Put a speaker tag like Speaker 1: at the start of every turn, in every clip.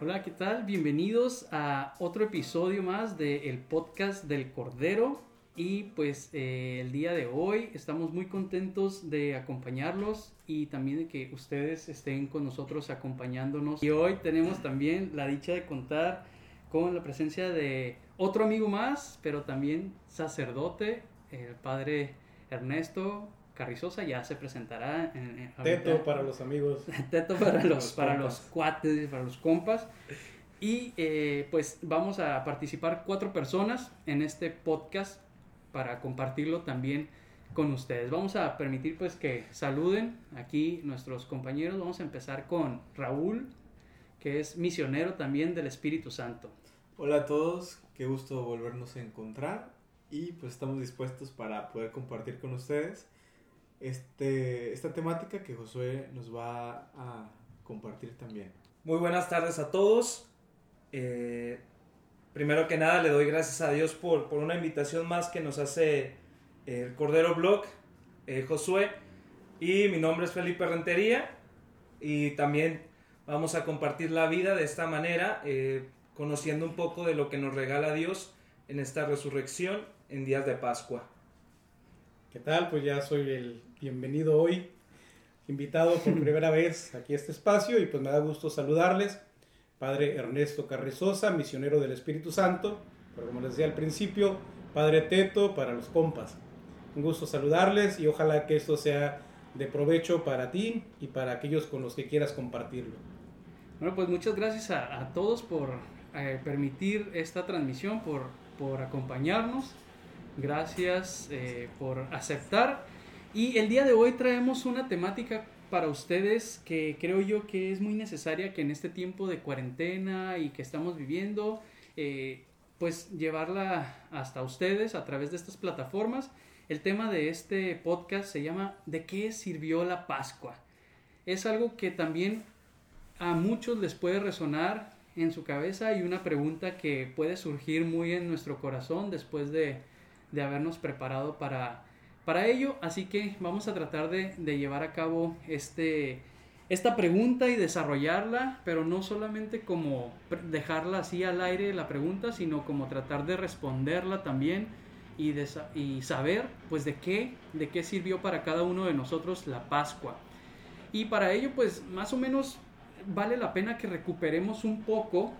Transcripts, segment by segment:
Speaker 1: Hola, ¿qué tal? Bienvenidos a otro episodio más del podcast del Cordero. Y pues eh, el día de hoy estamos muy contentos de acompañarlos y también de que ustedes estén con nosotros acompañándonos. Y hoy tenemos también la dicha de contar con la presencia de otro amigo más, pero también sacerdote, el padre Ernesto Carrizosa ya se presentará. En,
Speaker 2: Teto para los amigos.
Speaker 1: Teto para los, para los cuates, para los compas. Y eh, pues vamos a participar cuatro personas en este podcast para compartirlo también con ustedes. Vamos a permitir pues que saluden aquí nuestros compañeros. Vamos a empezar con Raúl, que es misionero también del Espíritu Santo.
Speaker 3: Hola a todos, qué gusto volvernos a encontrar y pues estamos dispuestos para poder compartir con ustedes este, esta temática que Josué nos va a compartir también.
Speaker 4: Muy buenas tardes a todos. Eh, primero que nada le doy gracias a Dios por, por una invitación más que nos hace el Cordero Blog, eh, Josué. Y mi nombre es Felipe Rentería y también vamos a compartir la vida de esta manera, eh, conociendo un poco de lo que nos regala Dios en esta resurrección en días de Pascua.
Speaker 2: ¿Qué tal? Pues ya soy el bienvenido hoy, invitado por primera vez aquí a este espacio y pues me da gusto saludarles. Padre Ernesto Carrizosa, misionero del Espíritu Santo, pero como les decía al principio, Padre Teto para los compas. Un gusto saludarles y ojalá que esto sea de provecho para ti y para aquellos con los que quieras compartirlo.
Speaker 1: Bueno, pues muchas gracias a, todos por eh, permitir esta transmisión, por, por acompañarnos. Gracias eh, por aceptar. Y el día de hoy traemos una temática para ustedes que creo yo que es muy necesaria que en este tiempo de cuarentena y que estamos viviendo, eh, pues llevarla hasta ustedes a través de estas plataformas. El tema de este podcast se llama ¿De qué sirvió la Pascua? Es algo que también a muchos les puede resonar en su cabeza y una pregunta que puede surgir muy en nuestro corazón después de, de habernos preparado para, para ello. Así que vamos a tratar de, llevar a cabo este, esta pregunta y desarrollarla, pero no solamente como dejarla así al aire la pregunta, sino como tratar de responderla también y, y saber pues de qué, de qué sirvió para cada uno de nosotros la Pascua. Y para ello pues más o menos vale la pena que recuperemos un poco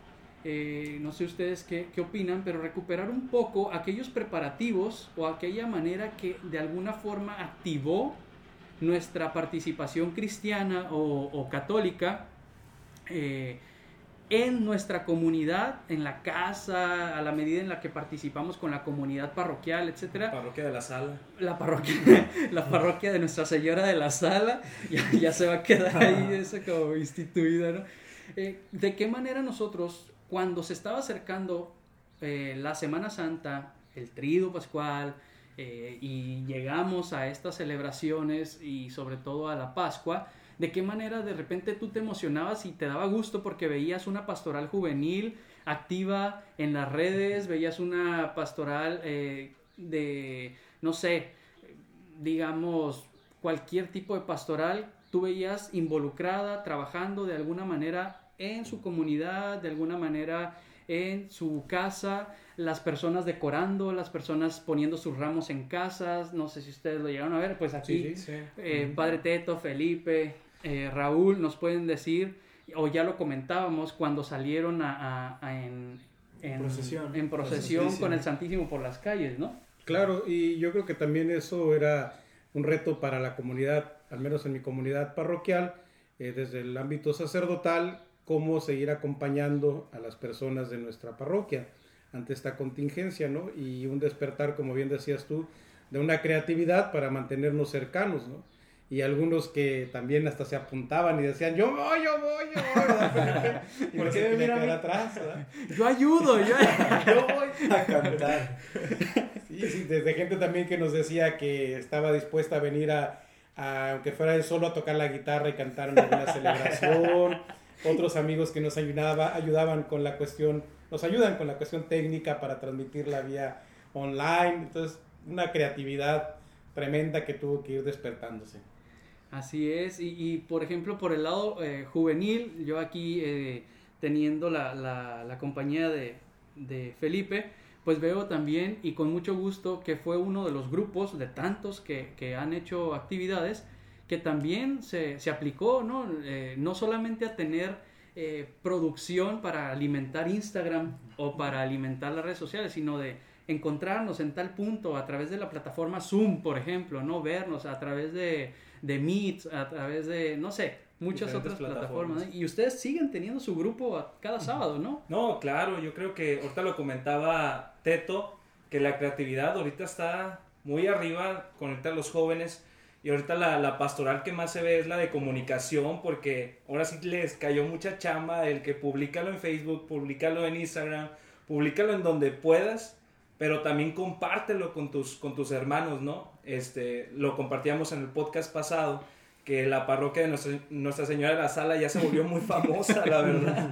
Speaker 1: eh, no sé ustedes qué, qué, opinan, pero recuperar un poco aquellos preparativos o aquella manera que de alguna forma activó nuestra participación cristiana o, católica eh, en nuestra comunidad, en la casa, a la medida en la que participamos con la comunidad parroquial, etcétera.
Speaker 4: La parroquia de la sala.
Speaker 1: La parroquia, la parroquia de Nuestra Señora de la Sala, ya, ya se va a quedar ahí eso como instituida, ¿no? Eh, ¿De qué manera nosotros cuando se estaba acercando eh, la Semana Santa, el Trido Pascual, eh, y llegamos a estas celebraciones y sobre todo a la Pascua, de qué manera de repente tú te emocionabas y te daba gusto porque veías una pastoral juvenil activa en las redes, veías una pastoral eh, de, no sé, digamos, cualquier tipo de pastoral, tú veías involucrada, trabajando de alguna manera en su comunidad, de alguna manera en su casa, las personas decorando, las personas poniendo sus ramos en casas, no sé si ustedes lo llegaron a ver, pues aquí eh, Padre Teto, Felipe, eh, Raúl nos pueden decir, o ya lo comentábamos, cuando salieron a, en, procesión, en procesión. con el Santísimo por las calles, ¿no?
Speaker 2: Claro, y yo creo que también eso era un reto para la comunidad, al menos en mi comunidad parroquial, eh, desde el ámbito sacerdotal, cómo seguir acompañando a las personas de nuestra parroquia ante esta contingencia, ¿no? Y un despertar, como bien decías tú, de una creatividad para mantenernos cercanos, ¿no? Y algunos que también hasta se apuntaban y decían, yo voy, yo voy, yo voy. ¿Por qué me quedar atrás?
Speaker 1: Yo ayudo, yo,
Speaker 2: yo voy a cantar. Sí, sí, desde gente también que nos decía que estaba dispuesta a venir a, a aunque fuera él solo a tocar la guitarra y cantar en alguna celebración otros amigos que nos ayudaba, ayudaban con la cuestión, nos ayudan con la cuestión técnica para transmitir la vía online. Entonces, una creatividad tremenda que tuvo que ir despertándose.
Speaker 1: Así es, y, por ejemplo, por el lado eh, juvenil, yo aquí eh, teniendo la, la, la compañía de, de Felipe, pues veo también y con mucho gusto que fue uno de los grupos de tantos que, que han hecho actividades que también se, se aplicó, ¿no? Eh, no solamente a tener eh, producción para alimentar Instagram o para alimentar las redes sociales, sino de encontrarnos en tal punto a través de la plataforma Zoom, por ejemplo, ¿no? Vernos a través de, de Meet, a través de, no sé, muchas otras plataformas.
Speaker 4: plataformas.
Speaker 1: Y ustedes siguen teniendo su grupo cada sábado, ¿no?
Speaker 4: No, claro, yo creo que ahorita lo comentaba Teto, que la creatividad ahorita está muy arriba, conecta a los jóvenes. Y ahorita la, la pastoral que más se ve es la de comunicación, porque ahora sí les cayó mucha chamba el que publicalo en Facebook, publicalo en Instagram, publicalo en donde puedas, pero también compártelo con tus, con tus hermanos, ¿no? Este, lo compartíamos en el podcast pasado, que la parroquia de Nuestra, Nuestra Señora de la Sala ya se volvió muy famosa, la verdad.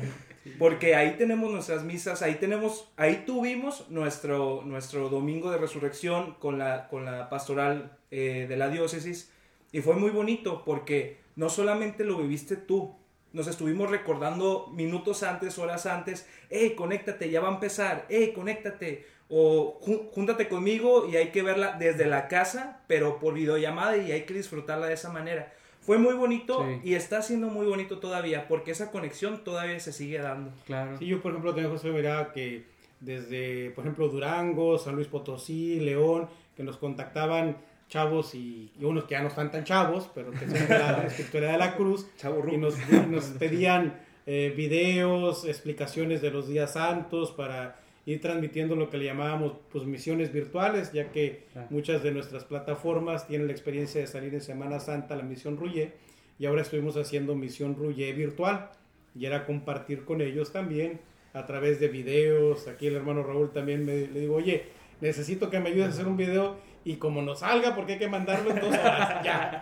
Speaker 4: Porque ahí tenemos nuestras misas, ahí tenemos, ahí tuvimos nuestro, nuestro domingo de resurrección con la, con la pastoral eh, de la diócesis y fue muy bonito porque no solamente lo viviste tú, nos estuvimos recordando minutos antes, horas antes, hey, conéctate, ya va a empezar, hey, conéctate, o "Jú- júntate conmigo y hay que verla desde la casa, pero por videollamada y hay que disfrutarla de esa manera. Fue muy bonito
Speaker 1: Sí.
Speaker 4: y está siendo muy bonito todavía porque esa conexión todavía se sigue dando.
Speaker 1: Claro.
Speaker 2: Sí, yo por ejemplo tengo José miraba que desde, por ejemplo, Durango, San Luis Potosí, León, que nos contactaban chavos y, y unos que ya no están tan chavos, pero que son de la espiritualidad de la cruz,
Speaker 4: Chavo
Speaker 2: y nos, y nos pedían eh, videos, explicaciones de los días santos para ir transmitiendo lo que le llamábamos pues misiones virtuales, ya que
Speaker 1: Claro.
Speaker 2: muchas de nuestras plataformas tienen la experiencia de salir en Semana Santa a la misión Ruye y ahora estuvimos haciendo misión Ruye virtual y era compartir con ellos también a través de videos. Aquí el hermano Raúl también me le digo, oye, necesito que me ayudes a hacer un video y como no salga, porque hay que mandarlo en dos horas, ya.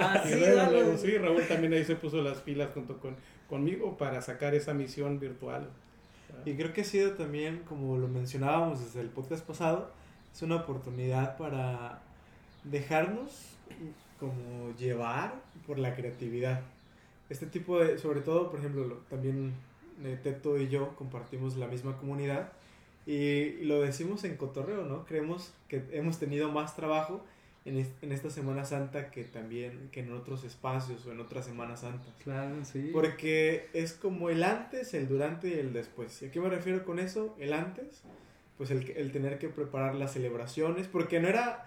Speaker 1: Así,
Speaker 2: Y luego,
Speaker 1: dale.
Speaker 2: luego, sí, Raúl también ahí se puso las pilas junto con, conmigo para sacar esa misión virtual.
Speaker 3: Y creo que ha sido también, como lo mencionábamos desde el podcast pasado, es una oportunidad para dejarnos como llevar por la creatividad. Este tipo de, sobre todo, por ejemplo, lo- también eh, Teto y yo compartimos la misma comunidad y lo decimos en cotorreo, ¿no? Creemos que hemos tenido más trabajo en, es- en esta Semana Santa que también que en otros espacios o en otras Semanas Santas.
Speaker 1: Claro, sí.
Speaker 3: Porque es como el antes, el durante y el después. ¿Y a qué me refiero con eso? El antes, pues el, el tener que preparar las celebraciones, porque no era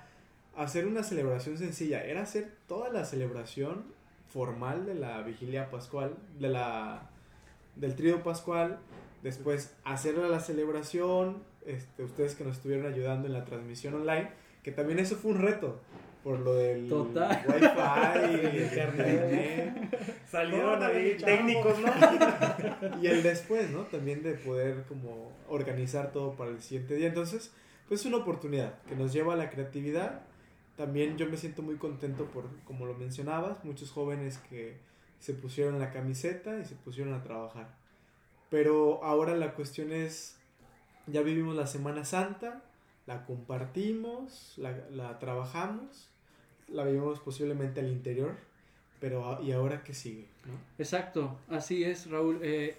Speaker 3: hacer una celebración sencilla, era hacer toda la celebración formal de la vigilia pascual, de la, del trío pascual, después hacer la celebración, este, ustedes que nos estuvieron ayudando en la transmisión online, que también eso fue un reto. Por lo del
Speaker 1: Total.
Speaker 3: wifi,
Speaker 2: el
Speaker 3: internet,
Speaker 4: Salieron ahí técnicos, ¿no?
Speaker 3: y el después, ¿no? También de poder como organizar todo para el siguiente día. Entonces, pues es una oportunidad que nos lleva a la creatividad. También yo me siento muy contento por, como lo mencionabas, muchos jóvenes que se pusieron la camiseta y se pusieron a trabajar. Pero ahora la cuestión es, ya vivimos la Semana Santa, la compartimos, la, la trabajamos, la vivimos posiblemente al interior, pero ¿y ahora qué sigue? ¿no?
Speaker 1: Exacto, así es, Raúl. Eh,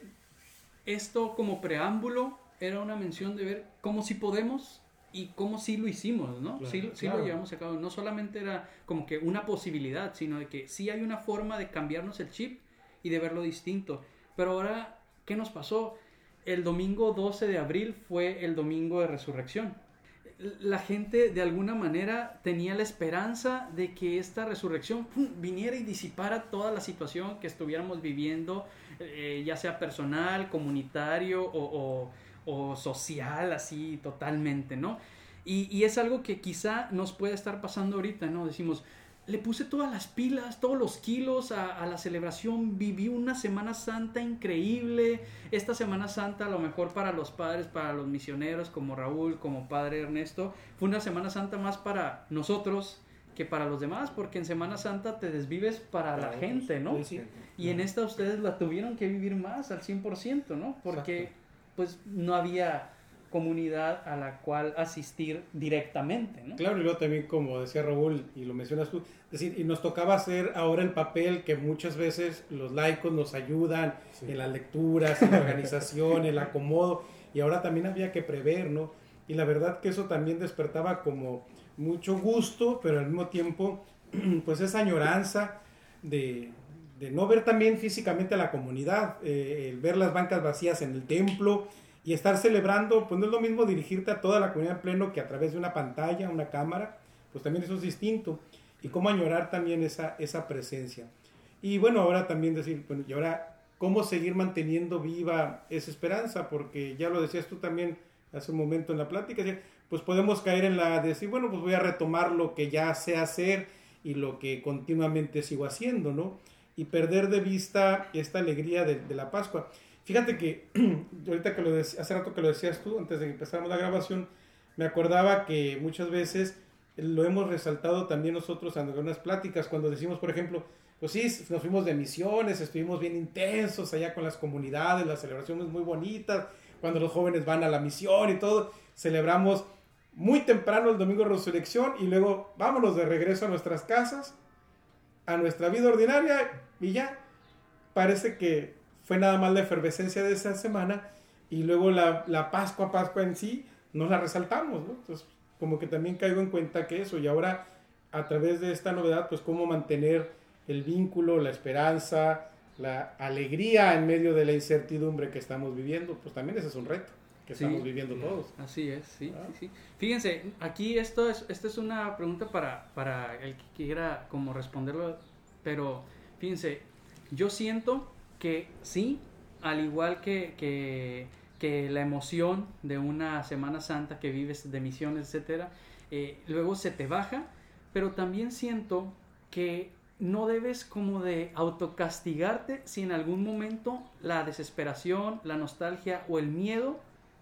Speaker 1: esto como preámbulo era una mención de ver cómo sí podemos y cómo sí lo hicimos, ¿no?
Speaker 3: Claro,
Speaker 1: sí sí
Speaker 2: claro.
Speaker 1: lo llevamos a cabo. No solamente era como que una posibilidad, sino de que sí hay una forma de cambiarnos el chip y de verlo distinto. Pero ahora, ¿qué nos pasó? El domingo 12 de abril fue el domingo de resurrección. La gente de alguna manera tenía la esperanza de que esta resurrección viniera y disipara toda la situación que estuviéramos viviendo, eh, ya sea personal, comunitario o social, así totalmente, ¿no? Y, y es algo que quizá nos puede estar pasando ahorita, ¿no? Decimos, le puse todas las pilas, todos los kilos a, a la celebración, viví una Semana Santa increíble. Esta Semana Santa, a lo mejor para los padres, para los misioneros como Raúl, como padre Ernesto, fue una Semana Santa más para nosotros que para los demás, porque en Semana Santa te desvives para, la
Speaker 4: otros.
Speaker 1: gente, ¿no?
Speaker 4: Sí, sí.
Speaker 1: Y en esta ustedes la tuvieron que vivir más al 100%, ¿no? Porque pues no había comunidad a la cual asistir directamente, ¿no?
Speaker 2: Claro, y luego también, como decía Raúl, y lo mencionas tú, es decir, y nos tocaba hacer ahora el papel que muchas veces los laicos nos ayudan
Speaker 3: Sí.
Speaker 2: en las lecturas, en la organización, el acomodo, y ahora también había que prever, ¿no? Y la verdad que eso también despertaba como mucho gusto, pero al mismo tiempo, pues esa añoranza de, de no ver también físicamente a la comunidad, eh, el ver las bancas vacías en el templo y estar celebrando, pues no es lo mismo dirigirte a toda la comunidad en pleno que a través de una pantalla, una cámara, pues también eso es distinto. Y cómo añorar también esa, esa presencia. Y bueno, ahora también decir, bueno, y ahora, ¿cómo seguir manteniendo viva esa esperanza? Porque ya lo decías tú también hace un momento en la plática, pues podemos caer en la de decir, bueno, pues voy a retomar lo que ya sé hacer y lo que continuamente sigo haciendo, ¿no? Y perder de vista esta alegría de la Pascua. Fíjate que ahorita que lo dec- hace rato que lo decías tú, antes de que la grabación, me acordaba que muchas veces lo hemos resaltado también nosotros en algunas pláticas, cuando decimos, por ejemplo, pues sí, nos fuimos de misiones, estuvimos bien intensos allá con las comunidades, las celebraciones muy bonitas, cuando los jóvenes van a la misión y todo, celebramos muy temprano el domingo de resurrección y luego vámonos de regreso a nuestras casas, a nuestra vida ordinaria y ya. Parece que fue nada más la efervescencia de esa semana y luego la, la Pascua, Pascua en sí, no la resaltamos, ¿no? Entonces, como que también caigo en cuenta que eso y ahora a través de esta novedad, pues cómo mantener el vínculo, la esperanza, la alegría en medio de la incertidumbre que estamos viviendo, pues también ese es un reto que
Speaker 1: Sí.
Speaker 2: estamos viviendo todos.
Speaker 1: Así es, sí,
Speaker 2: Ah.
Speaker 1: sí, sí. Fíjense, aquí esto es, esta es una pregunta para, para el que quiera como responderlo, pero fíjense, yo siento que sí, al igual que, que, que la emoción de una Semana Santa que vives de misiones, etcétera, eh, luego se te baja, pero también siento que no debes como de autocastigarte si en algún momento la desesperación, la nostalgia o el miedo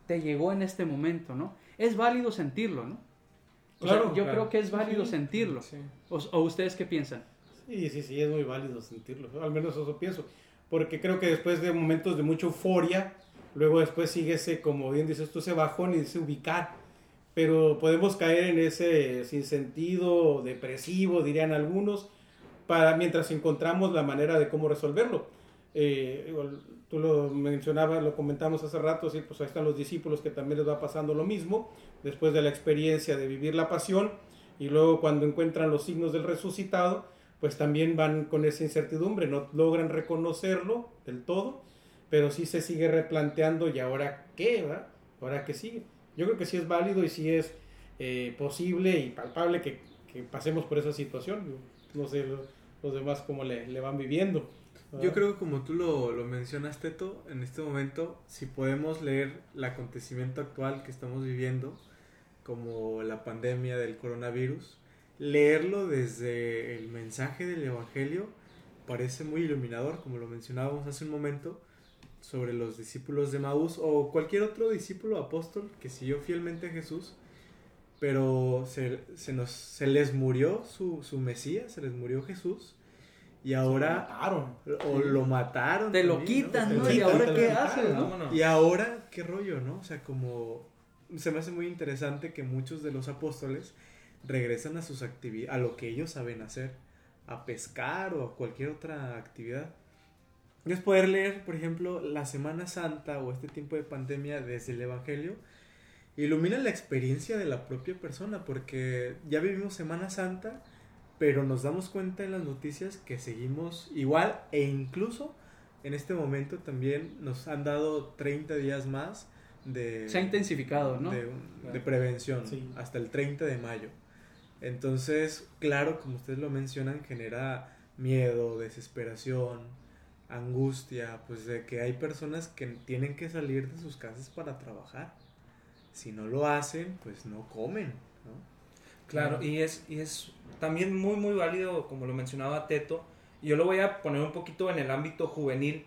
Speaker 1: te llegó en este momento, ¿no? Es válido sentirlo, ¿no? O sea,
Speaker 2: Claro,
Speaker 1: yo
Speaker 2: claro.
Speaker 1: creo que es válido
Speaker 2: Sí.
Speaker 1: sentirlo.
Speaker 3: Sí.
Speaker 1: O, o ustedes qué piensan?
Speaker 2: Sí, sí, sí, es muy válido sentirlo. Al menos eso pienso. Porque creo que después de momentos de mucha euforia, luego después sigue como bien dices tú, ese bajón y ese ubicar. Pero podemos caer en ese sinsentido depresivo, dirían algunos, para mientras encontramos la manera de cómo resolverlo. Eh, tú lo mencionabas, lo comentamos hace rato, sí, pues ahí están los discípulos que también les va pasando lo mismo, después de la experiencia de vivir la pasión, y luego cuando encuentran los signos del resucitado, pues también van con esa incertidumbre, no logran reconocerlo del todo, pero sí se sigue replanteando y ahora qué, ¿verdad? Ahora qué sigue. Yo creo que sí es válido y sí es eh, posible y palpable que, que pasemos por esa situación. No sé lo- los demás cómo le, le van viviendo.
Speaker 3: Yo creo que como tú lo, lo mencionas, Teto, en este momento, si podemos leer el acontecimiento actual que estamos viviendo, como la pandemia del coronavirus, leerlo desde el mensaje del Evangelio parece muy iluminador, como lo mencionábamos hace un momento, sobre los discípulos de Maús o cualquier otro discípulo apóstol que siguió fielmente a Jesús, pero se, se nos, se les murió su, su Mesías, se les murió Jesús, y ahora
Speaker 2: mataron.
Speaker 3: o lo mataron.
Speaker 1: Te lo
Speaker 3: también,
Speaker 1: quitan, ¿no?
Speaker 2: lo
Speaker 1: ¿Y ahora
Speaker 2: lo
Speaker 1: qué haces, no?
Speaker 3: Y ahora, ¿qué rollo, no? O sea, como se me hace muy interesante que muchos de los apóstoles regresan a sus actividades, a lo que ellos saben hacer, a pescar o a cualquier otra actividad. Es poder leer, por ejemplo, la Semana Santa o este tiempo de pandemia desde el Evangelio, ilumina la experiencia de la propia persona, porque ya vivimos Semana Santa, pero nos damos cuenta en las noticias que seguimos igual e incluso en este momento también nos han dado 30 días más de,
Speaker 1: Se ha intensificado, ¿no?
Speaker 3: de, de prevención
Speaker 2: Sí.
Speaker 3: hasta el 30 de mayo. Entonces, claro, como ustedes lo mencionan, genera miedo, desesperación, angustia, pues de que hay personas que tienen que salir de sus casas para trabajar. Si no lo hacen, pues no comen.
Speaker 4: Claro, y es, y es también muy, muy válido, como lo mencionaba Teto. Yo lo voy a poner un poquito en el ámbito juvenil,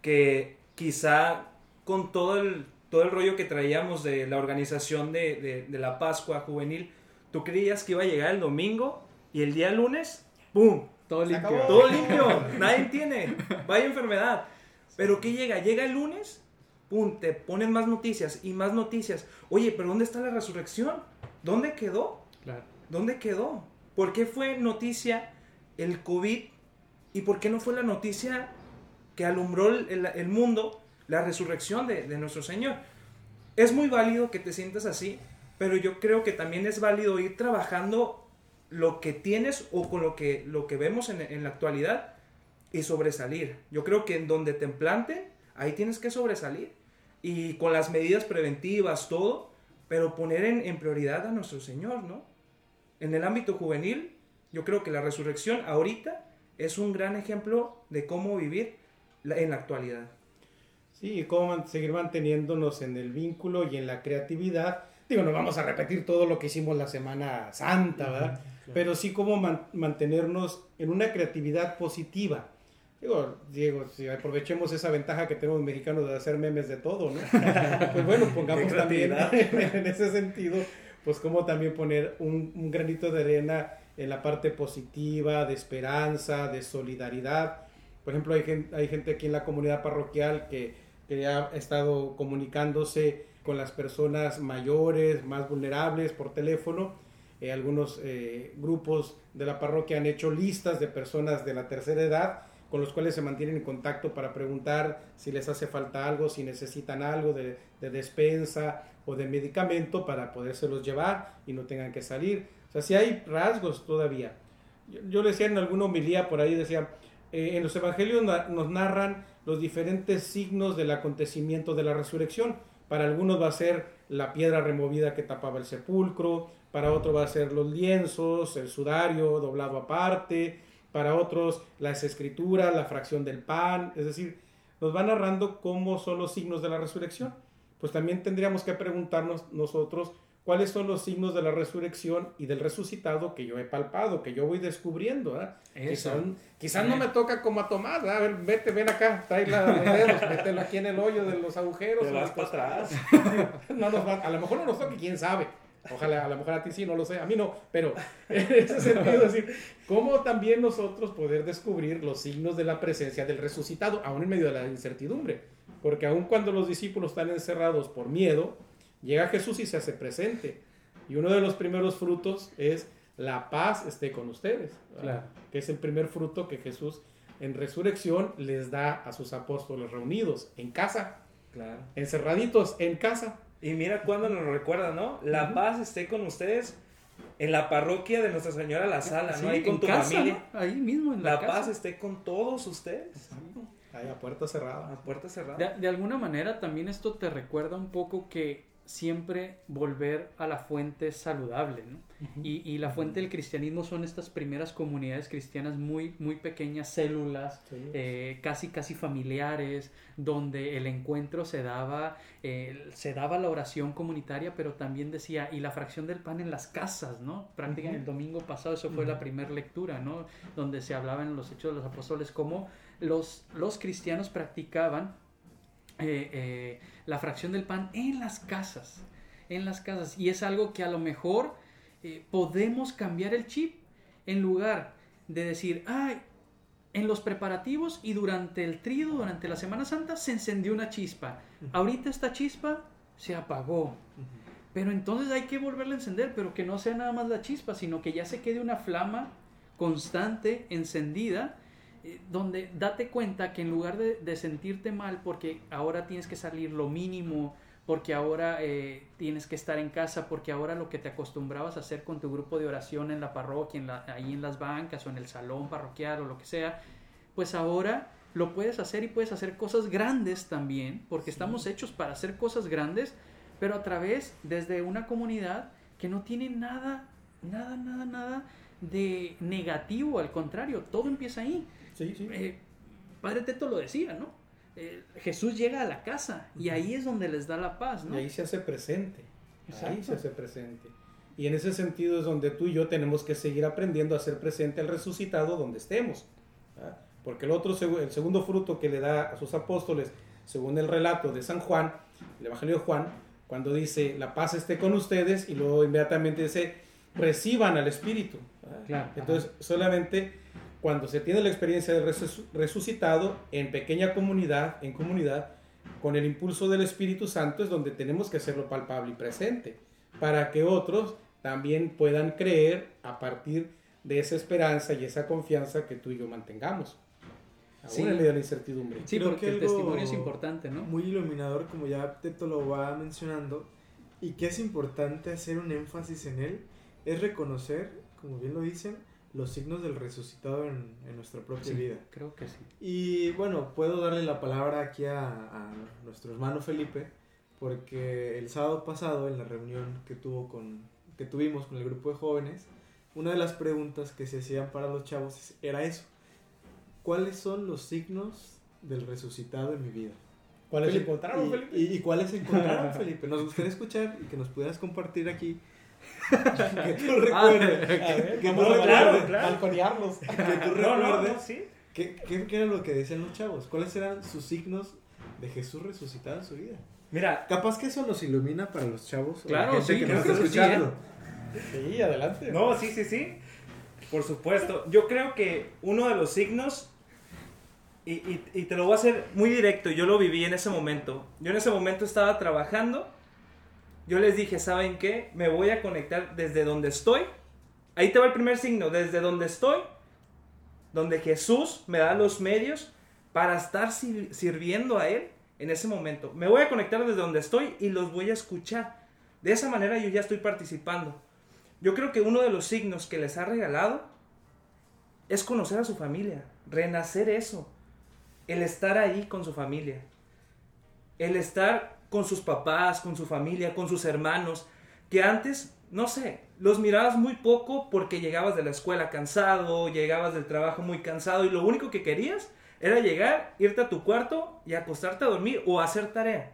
Speaker 4: que quizá con todo el, todo el rollo que traíamos de la organización de- de la Pascua juvenil, tú creías que iba a llegar el domingo y el día lunes, ¡pum!
Speaker 1: Todo limpio.
Speaker 2: acabó.
Speaker 4: Todo limpio, nadie tiene, vaya enfermedad. Pero ¿qué llega? Llega el lunes, pum, te ponen más noticias y más noticias. Oye, pero ¿dónde está la resurrección? ¿Dónde quedó?
Speaker 1: Claro.
Speaker 4: ¿Dónde quedó? ¿Por qué fue noticia el COVID y por qué no fue la noticia que alumbró el, el mundo la resurrección de, de, nuestro Señor? Es muy válido que te sientas así, pero yo creo que también es válido ir trabajando lo que tienes o con lo que, lo que vemos en, en la actualidad y sobresalir. Yo creo que en donde te implanten, ahí tienes que sobresalir. Y con las medidas preventivas, todo, pero poner en, en prioridad a nuestro Señor, ¿no? En el ámbito juvenil, yo creo que la resurrección ahorita es un gran ejemplo de cómo vivir la, en la actualidad.
Speaker 2: Sí, y cómo seguir manteniéndonos en el vínculo y en la creatividad. Digo, no vamos a repetir todo lo que hicimos la Semana Santa, ¿verdad? Claro. Pero sí cómo man mantenernos en una creatividad positiva. Digo, Diego, si aprovechemos esa ventaja que tenemos mexicanos de hacer memes de todo, ¿no? pues bueno, pongamos también en ese sentido, pues cómo también poner un, un, granito de arena en la parte positiva, de esperanza, de solidaridad. Por ejemplo, hay gente, hay gente aquí en la comunidad parroquial que, que ha estado comunicándose con las personas mayores, más vulnerables por teléfono. Eh, algunos eh, grupos de la parroquia han hecho listas de personas de la tercera edad con los cuales se mantienen en contacto para preguntar si les hace falta algo, si necesitan algo de, de despensa o de medicamento para podérselos llevar y no tengan que salir. O sea, si hay rasgos todavía. Yo, yo decía en alguna homilía por ahí, decía, eh, en los evangelios nos narran los diferentes signos del acontecimiento de la resurrección. Para algunos va a ser la piedra removida que tapaba el sepulcro, para otro va a ser los lienzos, el sudario doblado aparte, para otros las escrituras, la fracción del pan, es decir, nos va narrando cómo son los signos de la resurrección. Pues también tendríamos que preguntarnos nosotros cuáles son los signos de la resurrección y del resucitado que yo he palpado, que yo voy descubriendo. ¿eh? Quizás, quizás no me toca como a Tomás, a ver, vete, ven acá, trae la dedos, mételo aquí en el hoyo de los agujeros.
Speaker 4: Te vas para atrás.
Speaker 2: no nos va, a lo mejor no nos toque, quién sabe. Ojalá, a lo mejor a ti sí, no lo sé, a mí no, pero en ese sentido, decir, cómo también nosotros poder descubrir los signos de la presencia del resucitado, aún en medio de la incertidumbre, porque aun cuando los discípulos están encerrados por miedo, llega Jesús y se hace presente, y uno de los primeros frutos es la paz esté con ustedes,
Speaker 1: claro.
Speaker 2: que es el primer fruto que Jesús en resurrección les da a sus apóstoles reunidos en casa,
Speaker 4: claro.
Speaker 2: encerraditos en casa.
Speaker 4: Y mira cuando nos recuerda, ¿no? La uh -huh. paz esté con ustedes en la parroquia de Nuestra Señora La Sala,
Speaker 1: sí,
Speaker 4: ¿no? Ahí con tu
Speaker 1: casa,
Speaker 4: familia.
Speaker 1: ¿no? Ahí mismo en la,
Speaker 4: la
Speaker 1: casa.
Speaker 4: paz esté con todos ustedes.
Speaker 2: Ahí a puerta cerrada.
Speaker 4: A puerta cerrada.
Speaker 1: De, de, alguna manera también esto te recuerda un poco que siempre volver a la fuente saludable, ¿no? Uh -huh. y, y, la fuente del cristianismo son estas primeras comunidades cristianas muy, muy pequeñas, células, sí. eh, casi, casi familiares, donde el encuentro se daba, eh, se daba la oración comunitaria, pero también decía, y la fracción del pan en las casas, ¿no? Prácticamente uh -huh. el domingo pasado, eso fue uh -huh. la primera lectura, ¿no? Donde se hablaba en los Hechos de los Apóstoles cómo los, los cristianos practicaban eh, eh, la fracción del pan en las casas, en las casas. Y es algo que a lo mejor eh, podemos cambiar el chip en lugar de decir, ay, en los preparativos y durante el trío, durante la Semana Santa, se encendió una chispa. Uh -huh. Ahorita esta chispa se apagó. Uh -huh. Pero entonces hay que volverla a encender, pero que no sea nada más la chispa, sino que ya se quede una flama constante, encendida, eh, donde date cuenta que en lugar de, de, sentirte mal porque ahora tienes que salir lo mínimo, porque ahora eh, tienes que estar en casa, porque ahora lo que te acostumbrabas a hacer con tu grupo de oración en la parroquia, en la, ahí en las bancas o en el salón parroquial o lo que sea, pues ahora lo puedes hacer y puedes hacer cosas grandes también, porque sí. estamos hechos para hacer cosas grandes, pero a través desde una comunidad que no tiene nada, nada, nada, nada de negativo, al contrario, todo empieza ahí.
Speaker 2: Sí, sí.
Speaker 1: Eh, Padre Teto lo decía, ¿no? Eh, Jesús llega a la casa y ahí es donde les da la paz, ¿no?
Speaker 2: Y ahí se hace presente. Exacto. Ahí se hace presente. Y en ese sentido es donde tú y yo tenemos que seguir aprendiendo a ser presente al resucitado donde estemos. ¿verdad? Porque el otro, el segundo fruto que le da a sus apóstoles, según el relato de San Juan, el Evangelio de Juan, cuando dice, la paz esté con ustedes, y luego inmediatamente dice, reciban al Espíritu.
Speaker 1: Claro,
Speaker 2: Entonces, ajá. solamente cuando se tiene la experiencia del resucitado en pequeña comunidad, en comunidad, con el impulso del Espíritu Santo es donde tenemos que hacerlo palpable y presente, para que otros también puedan creer a partir de esa esperanza y esa confianza que tú y yo mantengamos.
Speaker 1: Sí.
Speaker 2: medio de la incertidumbre.
Speaker 1: Sí,
Speaker 3: Creo
Speaker 1: porque
Speaker 3: que
Speaker 1: el testimonio es importante, ¿no?
Speaker 3: Muy iluminador, como ya Teto lo va mencionando, y que es importante hacer un énfasis en él, es reconocer, como bien lo dicen, los signos del resucitado en, en nuestra propia
Speaker 1: Sí,
Speaker 3: vida.
Speaker 1: creo que sí.
Speaker 3: Y bueno, puedo darle la palabra aquí a, a nuestro hermano Felipe, porque el sábado pasado, en la reunión que, tuvo con, que tuvimos con el grupo de jóvenes, una de las preguntas que se hacían para los chavos era eso. ¿Cuáles son los signos del resucitado en mi vida?
Speaker 2: ¿Cuáles
Speaker 3: Felipe,
Speaker 2: encontraron,
Speaker 3: y,
Speaker 2: Felipe?
Speaker 3: Y, y cuáles encontraron, Felipe? Nos gustaría escuchar y que nos pudieras compartir aquí. Que tú recuerdes.
Speaker 2: A ver,
Speaker 3: que tú recuerdes.
Speaker 2: balconearlos.
Speaker 3: Que tú recuerdes.
Speaker 4: sí.
Speaker 3: ¿Qué, qué, qué era lo que decían los chavos? ¿Cuáles eran sus signos de Jesús resucitado en su vida?
Speaker 4: Mira,
Speaker 3: Capaz que eso nos ilumina para los chavos. o la
Speaker 1: Claro,
Speaker 3: gente
Speaker 1: sí,
Speaker 3: que
Speaker 1: creo que
Speaker 3: está
Speaker 1: sí,
Speaker 3: escuchando.
Speaker 2: Sí, adelante.
Speaker 4: no, sí, sí, sí. Por supuesto. Yo creo que uno de los signos, y, y- y te lo voy a hacer muy directo, yo lo viví en ese momento. Yo en ese momento estaba trabajando. Yo les dije, ¿saben qué? Me voy a conectar desde donde estoy. Ahí te va el primer signo, desde donde estoy, donde Jesús me da los medios para estar sir- sirviendo a Él en ese momento. Me voy a conectar desde donde estoy y los voy a escuchar. De esa manera yo ya estoy participando. Yo creo que uno de los signos que les ha regalado es conocer a su familia, renacer eso, el estar ahí con su familia, el estar con sus papás, con su familia, con sus hermanos, que antes, no sé, los mirabas muy poco porque llegabas de la escuela cansado, llegabas del trabajo muy cansado y lo único que querías era llegar, irte a tu cuarto y acostarte a dormir o hacer tarea.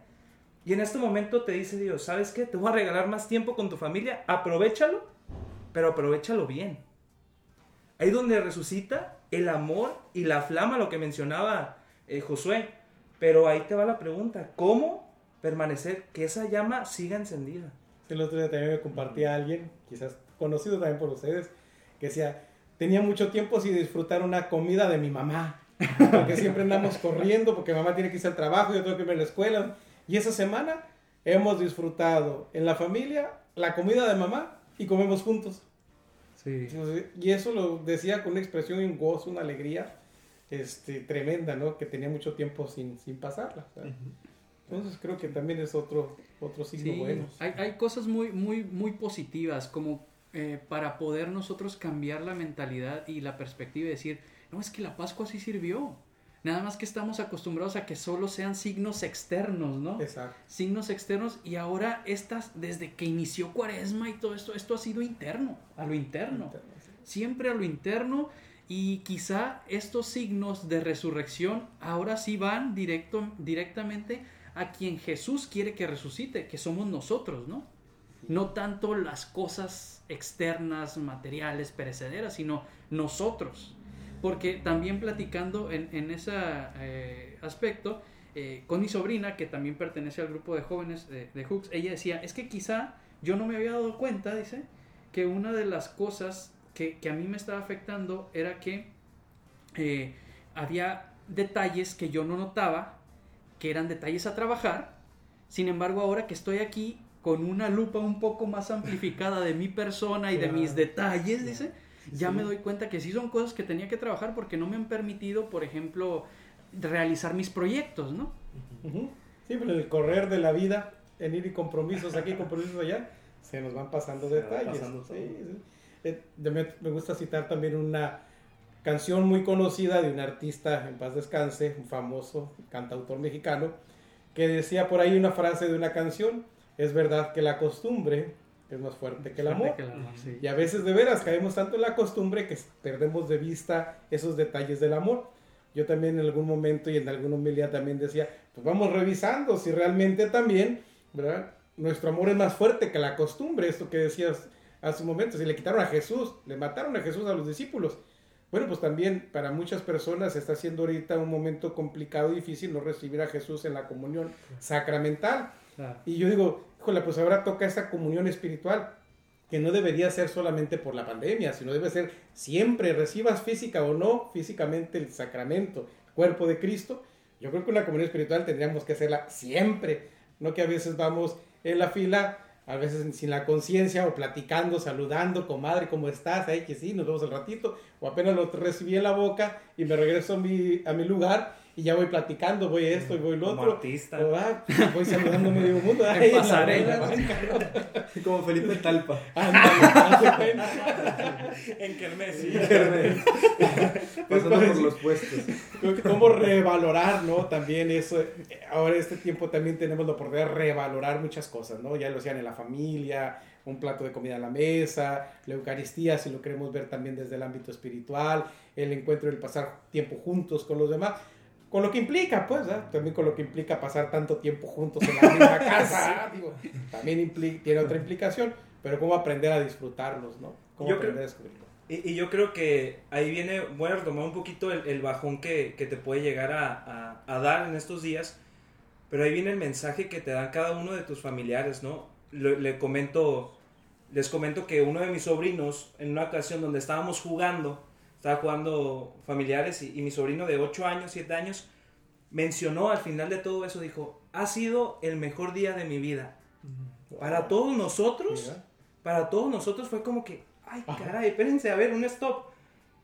Speaker 4: Y en este momento te dice Dios, ¿sabes qué? Te voy a regalar más tiempo con tu familia, aprovechalo, pero aprovechalo bien. Ahí donde resucita el amor y la flama, lo que mencionaba eh, Josué. Pero ahí te va la pregunta, ¿cómo permanecer que esa llama siga encendida?
Speaker 2: El otro día también me compartía alguien, quizás conocido también por ustedes, que decía, tenía mucho tiempo sin disfrutar una comida de mi mamá, porque siempre andamos corriendo, porque mamá tiene que irse al trabajo, yo tengo que irme a la escuela, y esa semana hemos disfrutado en la familia la comida de mamá y comemos juntos.
Speaker 1: Sí.
Speaker 2: Y eso lo decía con una expresión un gozo, una alegría este, tremenda, ¿no? Que tenía mucho tiempo sin, sin pasarla. o sea. Entonces creo que también es otro, otro signo
Speaker 1: Sí,
Speaker 2: bueno.
Speaker 1: hay, hay cosas muy, muy, muy positivas como eh, para poder nosotros cambiar la mentalidad y la perspectiva y decir, no, es que la Pascua sí sirvió. Nada más que estamos acostumbrados a que solo sean signos externos, ¿no?
Speaker 2: Exacto.
Speaker 1: Signos externos y ahora estas, desde que inició Cuaresma y todo esto, esto ha sido interno, a lo interno. Siempre a lo interno y quizá estos signos de resurrección ahora sí van directo, directamente a quien Jesús quiere que resucite, que somos nosotros, ¿no? No tanto las cosas externas, materiales, perecederas, sino nosotros. Porque también platicando en, en ese eh, aspecto, eh, con mi sobrina, que también pertenece al grupo de jóvenes de, de Hooks, ella decía, es que quizá yo no me había dado cuenta, dice, que una de las cosas que, que a mí me estaba afectando era que eh, había detalles que yo no notaba, que eran detalles a trabajar. Sin embargo, ahora que estoy aquí con una lupa un poco más amplificada de mi persona y de mis detalles, dice, ya
Speaker 2: sí.
Speaker 1: me doy cuenta que sí son cosas que tenía que trabajar porque no me han permitido, por ejemplo, realizar mis proyectos, ¿no?
Speaker 2: Sí, pero en el correr de la vida, en ir y compromisos aquí, compromisos allá, se nos van pasando
Speaker 4: Se va
Speaker 2: detalles.
Speaker 4: pasando todo.
Speaker 2: Sí, sí. Eh, me gusta citar también una canción muy conocida de un artista, en paz descanse, un famoso cantautor mexicano, que decía por ahí una frase de una canción, es verdad que la costumbre es más fuerte que el amor.
Speaker 1: Que el amor, sí.
Speaker 2: Y a veces de veras caemos tanto en la costumbre que perdemos de vista esos detalles del amor. Yo también en algún momento y en alguna humildad también decía, pues vamos revisando si realmente también, ¿verdad? Nuestro amor es más fuerte que la costumbre, esto que decías hace un momento, si le quitaron a Jesús, le mataron a Jesús a los discípulos. Bueno, pues también para muchas personas está siendo ahorita un momento complicado y difícil no recibir a Jesús en la comunión sacramental.
Speaker 1: Claro.
Speaker 2: Y yo digo, híjole, pues ahora toca esa comunión espiritual, que no debería ser solamente por la pandemia, sino debe ser siempre, recibas física o no físicamente el sacramento, cuerpo de Cristo, Yo creo que una comunidad espiritual tendríamos que hacerla siempre, no que a veces vamos en la fila, a veces sin la conciencia o platicando, saludando, comadre, ¿cómo estás? Ay, que sí, nos vemos al ratito, o apenas lo recibí en la boca y me regreso a mi, a mi lugar y ya voy platicando, voy esto y voy lo
Speaker 4: Como
Speaker 2: otro.
Speaker 4: artista.
Speaker 2: O, ah, voy saludando a medio mundo.
Speaker 1: En
Speaker 2: ay, la
Speaker 1: pasarela.
Speaker 3: Como Felipe Talpa.
Speaker 2: ándale.
Speaker 4: En Kermés.
Speaker 3: Pasando por los puestos.
Speaker 2: Creo que cómo revalorar, ¿no? También eso, ahora este tiempo también tenemos la oportunidad de revalorar muchas cosas, ¿no? Ya lo hacían en la familia, un plato de comida a la mesa, la Eucaristía, si lo queremos ver también desde el ámbito espiritual, el encuentro, el pasar tiempo juntos con los demás, con lo que implica, pues, también con lo que implica pasar tanto tiempo juntos en la misma casa, digo, también impli- tiene otra implicación, pero cómo aprender a disfrutarlos, ¿no? Cómo
Speaker 4: Yo
Speaker 2: aprender
Speaker 4: creo-
Speaker 2: a descubrirlos.
Speaker 4: Y, y yo creo que ahí viene, voy a retomar un poquito el, el bajón que, que te puede llegar a, a- a dar en estos días, pero ahí viene el mensaje que te dan cada uno de tus familiares, ¿no? Le, le comento, les comento que uno de mis sobrinos, en una ocasión donde estábamos jugando, estaba jugando familiares y, y mi sobrino de 8 años, 7 años, mencionó al final de todo eso, dijo, ha sido el mejor día de mi vida. Para todos nosotros, para todos nosotros fue como que, ay, caray, espérense, a ver, un stop.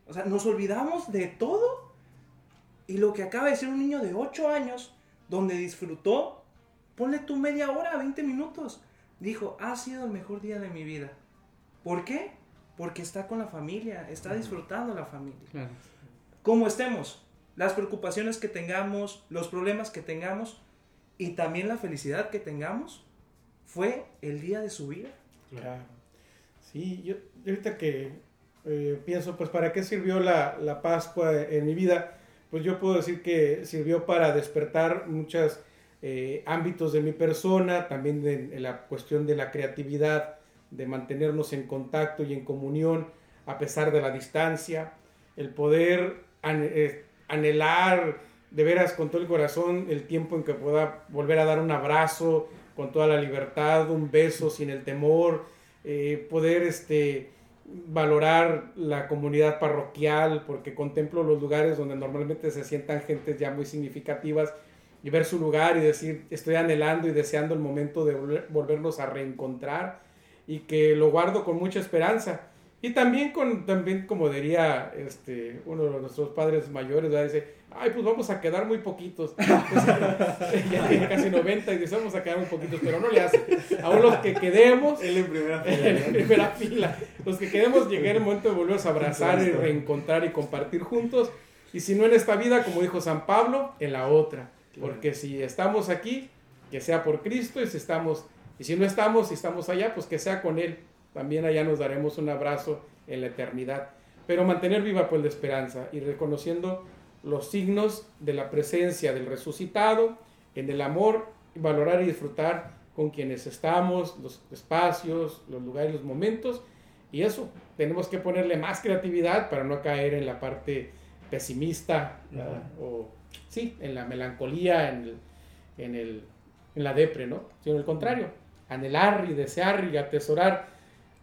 Speaker 4: O sea, nos olvidamos de todo. Y lo que acaba de decir un niño de 8 años, donde disfrutó, ponle tú media hora, 20 minutos. Dijo, ha sido el mejor día de mi vida. ¿Por qué? Porque está con la familia, está disfrutando la familia.
Speaker 1: Claro.
Speaker 4: Como estemos, las preocupaciones que tengamos, los problemas que tengamos y también la felicidad que tengamos, fue el día de su vida.
Speaker 2: Claro. Sí, yo, ahorita que eh, pienso, pues, ¿para qué sirvió la, la Pascua en mi vida? Pues yo puedo decir que sirvió para despertar muchos ámbitos de mi persona, también de, en la cuestión de la creatividad, de mantenernos en contacto y en comunión a pesar de la distancia, el poder eh, anhelar de veras con todo el corazón el tiempo en que pueda volver a dar un abrazo con toda la libertad, un beso sin el temor, eh, poder este, valorar la comunidad parroquial, porque contemplo los lugares donde normalmente se sientan gentes ya muy significativas y ver su lugar y decir, estoy anhelando y deseando el momento de volver- volvernos a reencontrar y que lo guardo con mucha esperanza. Y también, con, también como diría este, uno de nuestros padres mayores, ¿verdad? dice, ay, pues vamos a quedar muy poquitos. Entonces, ya tiene casi 90 y dice, vamos a quedar muy poquitos, pero no le hace. Aún los que quedemos,
Speaker 3: Él en primera fila.
Speaker 2: en primera fila. Los que queremos llegar el momento de volvernos a abrazar y reencontrar y compartir juntos. Y si no en esta vida, como dijo San Pablo, en la otra. Porque si estamos aquí, que sea por Cristo, y si estamos, y si no estamos, si estamos allá, pues que sea con Él. También allá nos daremos un abrazo en la eternidad. Pero mantener viva pues la esperanza y reconociendo los signos de la presencia del resucitado, en el amor, valorar y disfrutar con quienes estamos, los espacios, los lugares, los momentos. Y eso, tenemos que ponerle más creatividad para no caer en la parte pesimista o sí, en la melancolía, en, el, en, el, en la depre, ¿no? Sino al contrario, anhelar y desear y atesorar.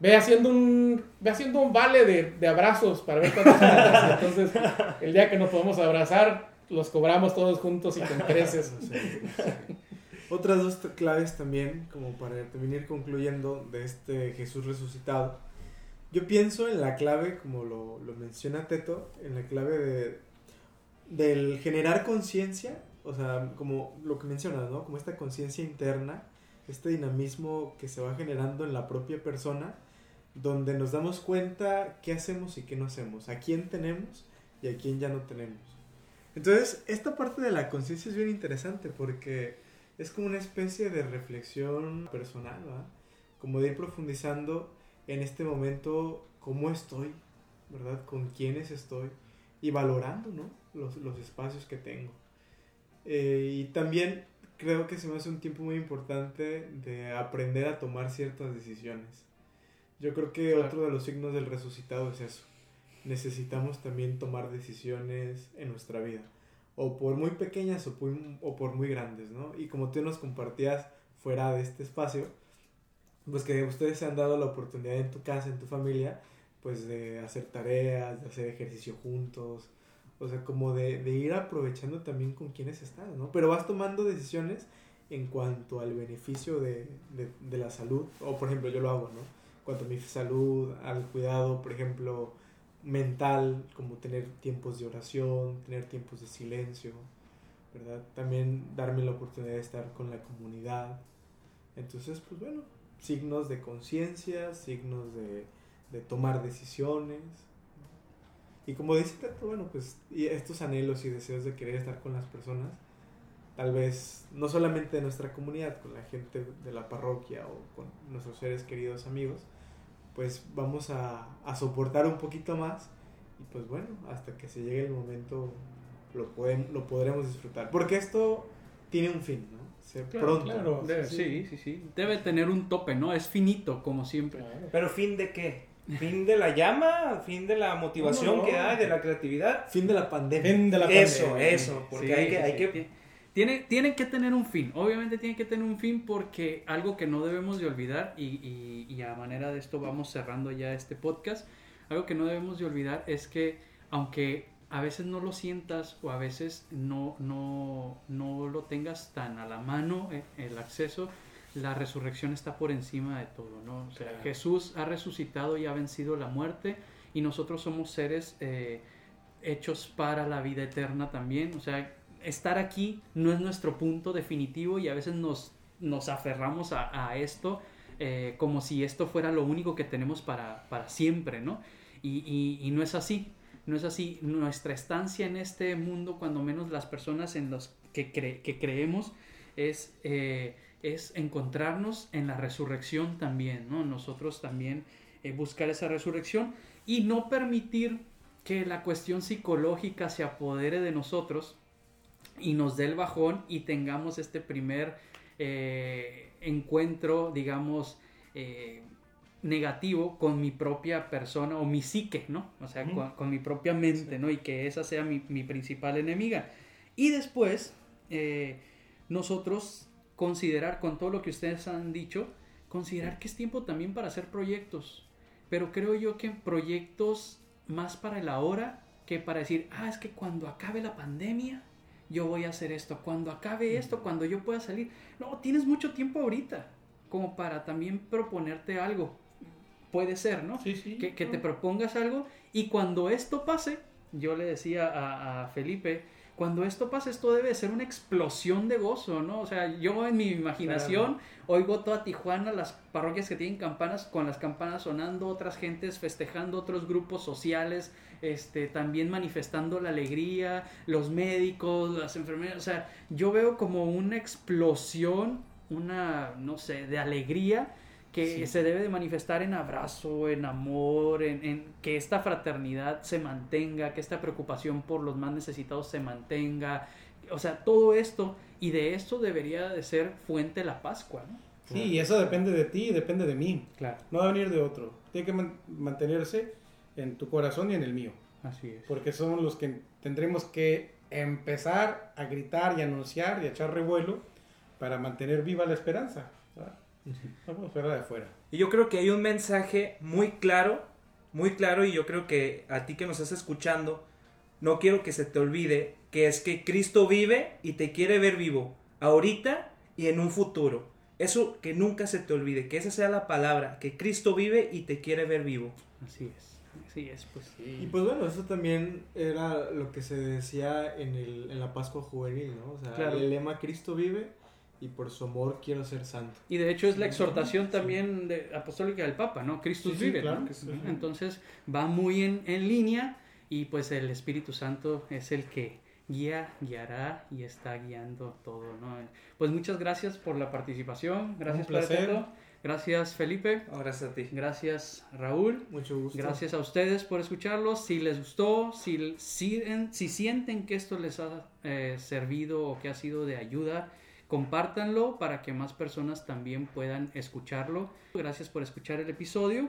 Speaker 2: Ve haciendo un, ve haciendo un vale de, abrazos para ver cuántos faltas. Entonces, el día que nos podamos abrazar, los cobramos todos juntos y con creces.
Speaker 3: Otras dos claves también, como para terminar concluyendo de este Jesús resucitado. Yo pienso en la clave, como lo, lo menciona Teto, en la clave de, del generar conciencia, o sea, como lo que mencionas, ¿no? Como esta conciencia interna, este dinamismo que se va generando en la propia persona, donde nos damos cuenta qué hacemos y qué no hacemos, a quién tenemos y a quién ya no tenemos. Entonces, esta parte de la conciencia es bien interesante porque es como una especie de reflexión personal, ¿verdad? Como de ir profundizando en este momento cómo estoy, ¿verdad? Con quiénes estoy y valorando, ¿no? Los, los espacios que tengo. Eh, y también creo que se me hace un tiempo muy importante de aprender a tomar ciertas decisiones. Yo creo que
Speaker 2: Claro.
Speaker 3: otro de los signos del resucitado es eso. Necesitamos también tomar decisiones en nuestra vida o por muy pequeñas o por, o por muy grandes, ¿no? Y como tú nos compartías fuera de este espacio, pues que ustedes se han dado la oportunidad en tu casa, en tu familia, pues de hacer tareas, de hacer ejercicio juntos, O sea, como de, de ir aprovechando también con quienes estás, ¿no? Pero vas tomando decisiones en cuanto al beneficio de, de, la salud. O por ejemplo, yo lo hago, ¿no? En cuanto a mi salud, al cuidado, por ejemplo, mental, como tener tiempos de oración, tener tiempos de silencio, ¿verdad? También darme la oportunidad de estar con la comunidad. Entonces, pues bueno, signos de conciencia, signos de, de, tomar decisiones. Y como dice Tato, bueno, pues y estos anhelos y deseos de querer estar con las personas, tal vez no solamente de nuestra comunidad, con la gente de la parroquia o con nuestros seres queridos amigos, pues vamos a, a soportar un poquito más y pues bueno, hasta que se llegue el momento lo, pueden, lo podremos disfrutar. Porque esto tiene un fin, ¿no? Se,
Speaker 1: claro, pronto. Claro. Debe, sí. sí, sí, sí. Debe tener un tope, ¿no? Es finito, como siempre.
Speaker 4: Claro. Pero fin de qué? ¿Fin de la llama? ¿Fin de la motivación no, no. que hay, de la creatividad?
Speaker 3: Fin de la pandemia.
Speaker 2: Fin de la
Speaker 4: eso,
Speaker 2: pandemia.
Speaker 4: eso, porque sí, hay que... Hay que...
Speaker 1: Tiene, tiene que tener un fin, obviamente tiene que tener un fin porque algo que no debemos de olvidar y, y, y a manera de esto vamos cerrando ya este podcast, algo que no debemos de olvidar es que aunque a veces no lo sientas o a veces no, no, no lo tengas tan a la mano eh, el acceso, la resurrección está por encima de todo, ¿no? O sea, claro. Jesús ha resucitado y ha vencido la muerte y nosotros somos seres eh, hechos para la vida eterna también, o sea, estar aquí no es nuestro punto definitivo y a veces nos, nos aferramos a, a esto eh, como si esto fuera lo único que tenemos para, para siempre, ¿no? Y, y, y no es así no es así. Nuestra estancia en este mundo, cuando menos las personas en los que, cre que creemos, es, eh, es encontrarnos en la resurrección también, ¿no? Nosotros también eh, buscar esa resurrección y no permitir que la cuestión psicológica se apodere de nosotros y nos dé el bajón y tengamos este primer eh, encuentro, digamos, eh, negativo con mi propia persona o mi psique, ¿no? O sea, mm. con, con, mi propia mente, ¿no? Y que esa sea mi, mi principal enemiga. Y después, eh, nosotros considerar, con todo lo que ustedes han dicho, considerar que es tiempo también para hacer proyectos. Pero creo yo que proyectos más para el ahora que para decir, ah, es que cuando acabe la pandemia, yo voy a hacer esto. Cuando acabe esto, cuando yo pueda salir. No, tienes mucho tiempo ahorita como para también proponerte algo puede ser, ¿no?
Speaker 2: Sí, sí.
Speaker 1: Que, que, te propongas algo y cuando esto pase, yo le decía a, a, Felipe, cuando esto pase, esto debe ser una explosión de gozo, ¿no? O sea, yo en mi imaginación claro. oigo toda Tijuana, las parroquias que tienen campanas, con las campanas sonando, otras gentes festejando, otros grupos sociales, este, también manifestando la alegría, los médicos, las enfermeras, o sea, yo veo como una explosión, una, no sé, de alegría que sí. se debe de manifestar en abrazo, en amor, en, en, que esta fraternidad se mantenga, que esta preocupación por los más necesitados se mantenga, o sea, todo esto, y de esto debería de ser fuente la Pascua, ¿no?
Speaker 2: Sí, y eso depende de ti y depende de mí.
Speaker 1: Claro.
Speaker 2: No va a venir de otro. Tiene que man mantenerse en tu corazón y en el mío.
Speaker 1: Así es.
Speaker 2: Porque son los que tendremos que empezar a gritar y anunciar y echar revuelo para mantener viva la esperanza. ¿verdad? Vamos fuera de afuera.
Speaker 4: Y yo creo que hay un mensaje muy claro, muy claro, y yo creo que a ti que nos estás escuchando, no quiero que se te olvide que es que Cristo vive y te quiere ver vivo, ahorita y en un futuro. Eso que nunca se te olvide, que esa sea la palabra, que Cristo vive y te quiere ver vivo.
Speaker 1: Así es. Así es, pues.
Speaker 3: Sí. Y pues bueno, eso también era lo que se decía en, el, en la Pascua Juvenil, ¿no? O sea, claro. el lema Cristo vive y por su amor quiero ser santo.
Speaker 1: Y de hecho es la exhortación también de, apostólica del Papa, ¿no? Cristo sí, vive, sí, claro. ¿no? Entonces va muy en, en, línea y pues el Espíritu Santo es el que guía, guiará y está guiando todo, ¿no? Pues muchas gracias por la participación, gracias Padre Gracias Felipe.
Speaker 4: Oh, gracias a ti.
Speaker 1: Gracias Raúl.
Speaker 3: Mucho gusto.
Speaker 1: Gracias a ustedes por escucharlos. Si les gustó, si, si, si sienten que esto les ha eh, servido o que ha sido de ayuda, compártanlo para que más personas también puedan escucharlo. Gracias por escuchar el episodio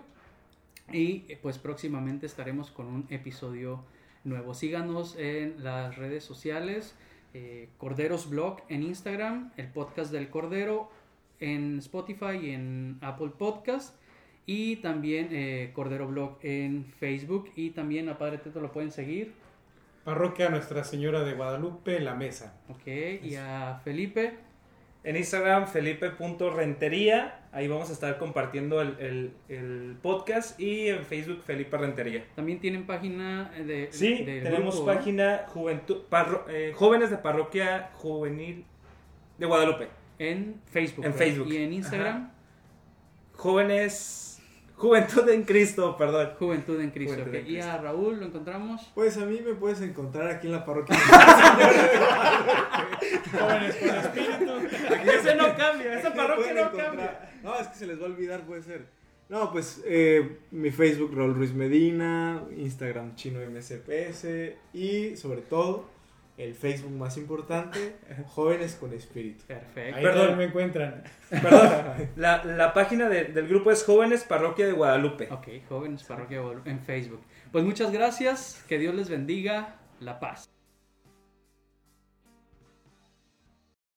Speaker 1: y pues próximamente estaremos con un episodio nuevo. Síganos en las redes sociales, eh, Corderos Blog en Instagram, el podcast del Cordero en Spotify y en Apple Podcast y también eh, Cordero Blog en Facebook y también a Padre Teto lo pueden seguir
Speaker 2: Parroquia Nuestra Señora de Guadalupe, La Mesa.
Speaker 1: Ok, y a Felipe.
Speaker 4: En Instagram, felipe.rentería. Ahí vamos a estar compartiendo el, el- el podcast. Y en Facebook, Felipe Rentería.
Speaker 1: También tienen página de.
Speaker 4: Sí, tenemos página juventud, parro- eh, Jóvenes de Parroquia Juvenil de Guadalupe.
Speaker 1: En Facebook.
Speaker 4: En
Speaker 1: ¿verdad?
Speaker 4: Facebook.
Speaker 1: Y en Instagram,
Speaker 4: Ajá. Jóvenes. Juventud en Cristo, perdón.
Speaker 1: Juventud en Cristo.
Speaker 4: Juventud
Speaker 1: ok.
Speaker 4: en
Speaker 1: Y a Raúl lo encontramos.
Speaker 3: Pues a mí me puedes encontrar aquí en la parroquia.
Speaker 2: Jóvenes con espíritu.
Speaker 4: Ese no cambia, esa parroquia no
Speaker 3: encontrar-
Speaker 4: cambia.
Speaker 3: No, es que se les va a olvidar, puede ser. No, pues eh, mi Facebook Raúl Ruiz Medina, Instagram Chino MSPS y sobre todo el Facebook más importante, Jóvenes con Espíritu.
Speaker 1: Perfecto.
Speaker 2: Ahí
Speaker 4: Perdón.
Speaker 2: me encuentran.
Speaker 4: Perdón, la, la página de- del grupo es Jóvenes Parroquia de Guadalupe.
Speaker 1: Ok, jóvenes parroquia en Facebook. Pues muchas gracias. Que Dios les bendiga. La paz.